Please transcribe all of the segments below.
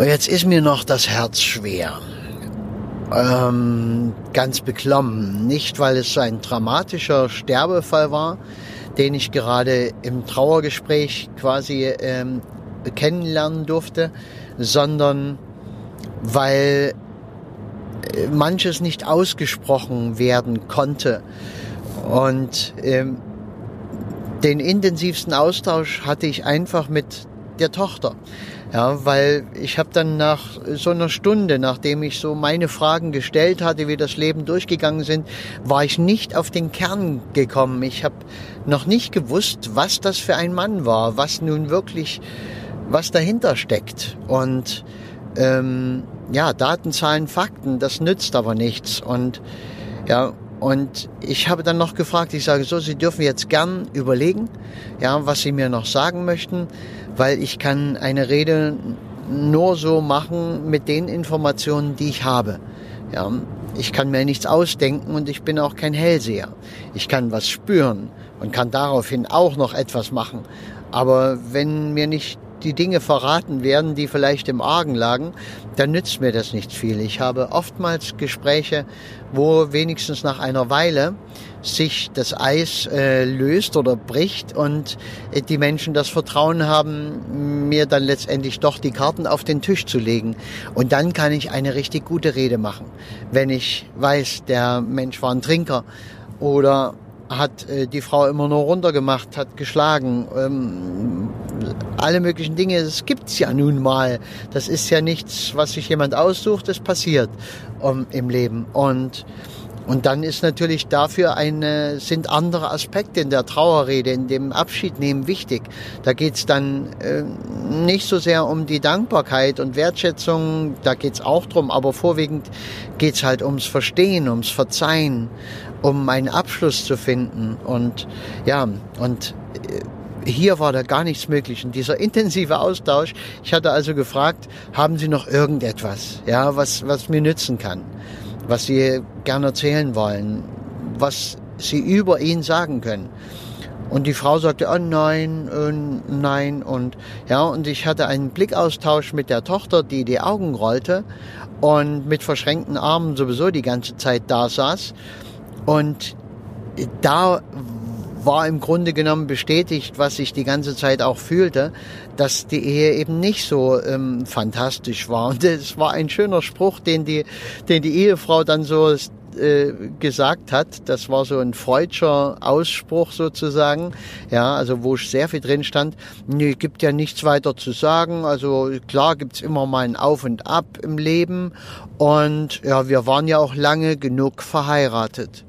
Und jetzt ist mir noch das Herz schwer. Ähm, ganz beklommen. Nicht, weil es ein dramatischer Sterbefall war, den ich gerade im Trauergespräch quasi ähm, kennenlernen durfte, sondern weil äh, manches nicht ausgesprochen werden konnte. Und ähm, den intensivsten Austausch hatte ich einfach mit der Tochter. Ja, weil ich habe dann nach so einer Stunde, nachdem ich so meine Fragen gestellt hatte, wie das Leben durchgegangen sind, war ich nicht auf den Kern gekommen. Ich habe noch nicht gewusst, was das für ein Mann war, was nun wirklich, was dahinter steckt. Und ähm, ja, Daten, Zahlen, Fakten, das nützt aber nichts. Und ja, und ich habe dann noch gefragt, ich sage so, Sie dürfen jetzt gern überlegen, ja, was Sie mir noch sagen möchten weil ich kann eine Rede nur so machen mit den Informationen, die ich habe. Ja, ich kann mir nichts ausdenken und ich bin auch kein Hellseher. Ich kann was spüren und kann daraufhin auch noch etwas machen. Aber wenn mir nicht die Dinge verraten werden, die vielleicht im Argen lagen, dann nützt mir das nicht viel. Ich habe oftmals Gespräche, wo wenigstens nach einer Weile sich das Eis äh, löst oder bricht und äh, die Menschen das Vertrauen haben, mir dann letztendlich doch die Karten auf den Tisch zu legen. Und dann kann ich eine richtig gute Rede machen. Wenn ich weiß, der Mensch war ein Trinker oder hat äh, die Frau immer nur runtergemacht, hat geschlagen, ähm, alle möglichen Dinge. Das gibt's ja nun mal. Das ist ja nichts, was sich jemand aussucht. Das passiert um, im Leben und und dann ist natürlich dafür eine, sind andere Aspekte in der Trauerrede, in dem Abschiednehmen wichtig. Da geht's dann äh, nicht so sehr um die Dankbarkeit und Wertschätzung, da geht's auch drum, aber vorwiegend geht's halt ums Verstehen, ums Verzeihen, um einen Abschluss zu finden. Und ja, und äh, hier war da gar nichts möglich. Und dieser intensive Austausch, ich hatte also gefragt, haben Sie noch irgendetwas, ja, was, was mir nützen kann? was sie gerne erzählen wollen, was sie über ihn sagen können. Und die Frau sagte, oh nein, äh, nein. Und ja, und ich hatte einen Blickaustausch mit der Tochter, die die Augen rollte und mit verschränkten Armen sowieso die ganze Zeit da saß. Und da war im Grunde genommen bestätigt, was ich die ganze Zeit auch fühlte, dass die Ehe eben nicht so ähm, fantastisch war. Und es war ein schöner Spruch, den die, den die Ehefrau dann so äh, gesagt hat. Das war so ein freudscher Ausspruch sozusagen. Ja, also wo sehr viel drin stand. Nee, gibt ja nichts weiter zu sagen. Also klar gibt's immer mal ein Auf und Ab im Leben. Und ja, wir waren ja auch lange genug verheiratet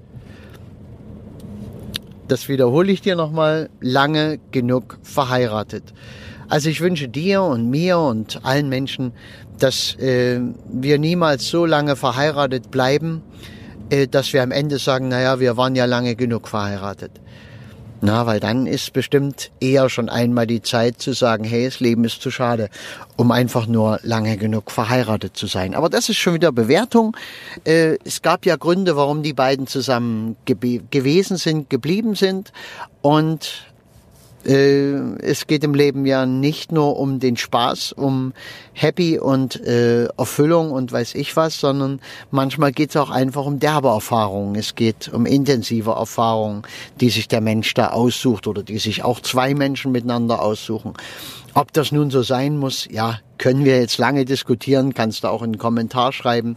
das wiederhole ich dir nochmal, lange genug verheiratet. Also ich wünsche dir und mir und allen Menschen, dass äh, wir niemals so lange verheiratet bleiben, äh, dass wir am Ende sagen, naja, wir waren ja lange genug verheiratet. Na, weil dann ist bestimmt eher schon einmal die Zeit zu sagen, hey, das Leben ist zu schade, um einfach nur lange genug verheiratet zu sein. Aber das ist schon wieder Bewertung. Äh, es gab ja Gründe, warum die beiden zusammen gewesen sind, geblieben sind. Und es geht im Leben ja nicht nur um den Spaß, um Happy und äh, Erfüllung und weiß ich was, sondern manchmal geht es auch einfach um derbe Erfahrungen. Es geht um intensive Erfahrungen, die sich der Mensch da aussucht oder die sich auch zwei Menschen miteinander aussuchen. Ob das nun so sein muss, ja, können wir jetzt lange diskutieren, kannst du auch einen Kommentar schreiben.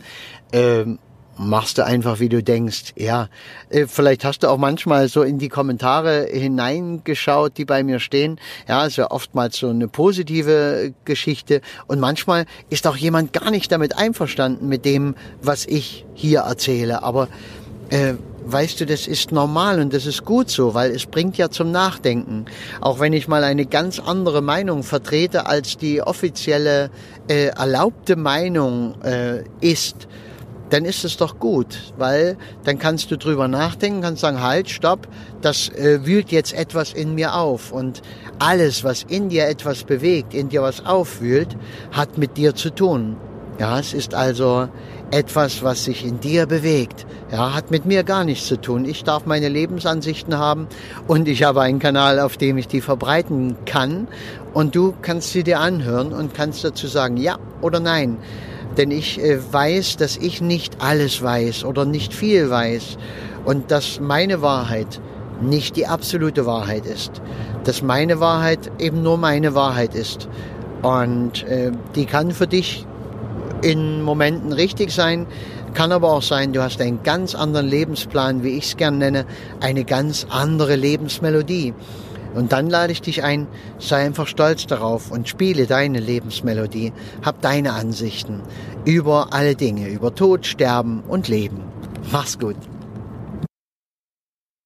Ähm, machst du einfach, wie du denkst. Ja, äh, vielleicht hast du auch manchmal so in die Kommentare hineingeschaut, die bei mir stehen. Ja, ist ja oftmals so eine positive Geschichte. Und manchmal ist auch jemand gar nicht damit einverstanden mit dem, was ich hier erzähle. Aber äh, weißt du, das ist normal und das ist gut so, weil es bringt ja zum Nachdenken. Auch wenn ich mal eine ganz andere Meinung vertrete, als die offizielle äh, erlaubte Meinung äh, ist, dann ist es doch gut, weil dann kannst du drüber nachdenken, kannst sagen, halt, stopp, das äh, wühlt jetzt etwas in mir auf und alles, was in dir etwas bewegt, in dir was aufwühlt, hat mit dir zu tun. Ja, es ist also etwas, was sich in dir bewegt. Ja, hat mit mir gar nichts zu tun. Ich darf meine Lebensansichten haben und ich habe einen Kanal, auf dem ich die verbreiten kann. Und du kannst sie dir anhören und kannst dazu sagen, ja oder nein. Denn ich äh, weiß, dass ich nicht alles weiß oder nicht viel weiß und dass meine Wahrheit nicht die absolute Wahrheit ist. Dass meine Wahrheit eben nur meine Wahrheit ist. Und äh, die kann für dich in Momenten richtig sein, kann aber auch sein, du hast einen ganz anderen Lebensplan, wie ich es gern nenne, eine ganz andere Lebensmelodie. Und dann lade ich dich ein, sei einfach stolz darauf und spiele deine Lebensmelodie, hab deine Ansichten über alle Dinge, über Tod, Sterben und Leben. Mach's gut.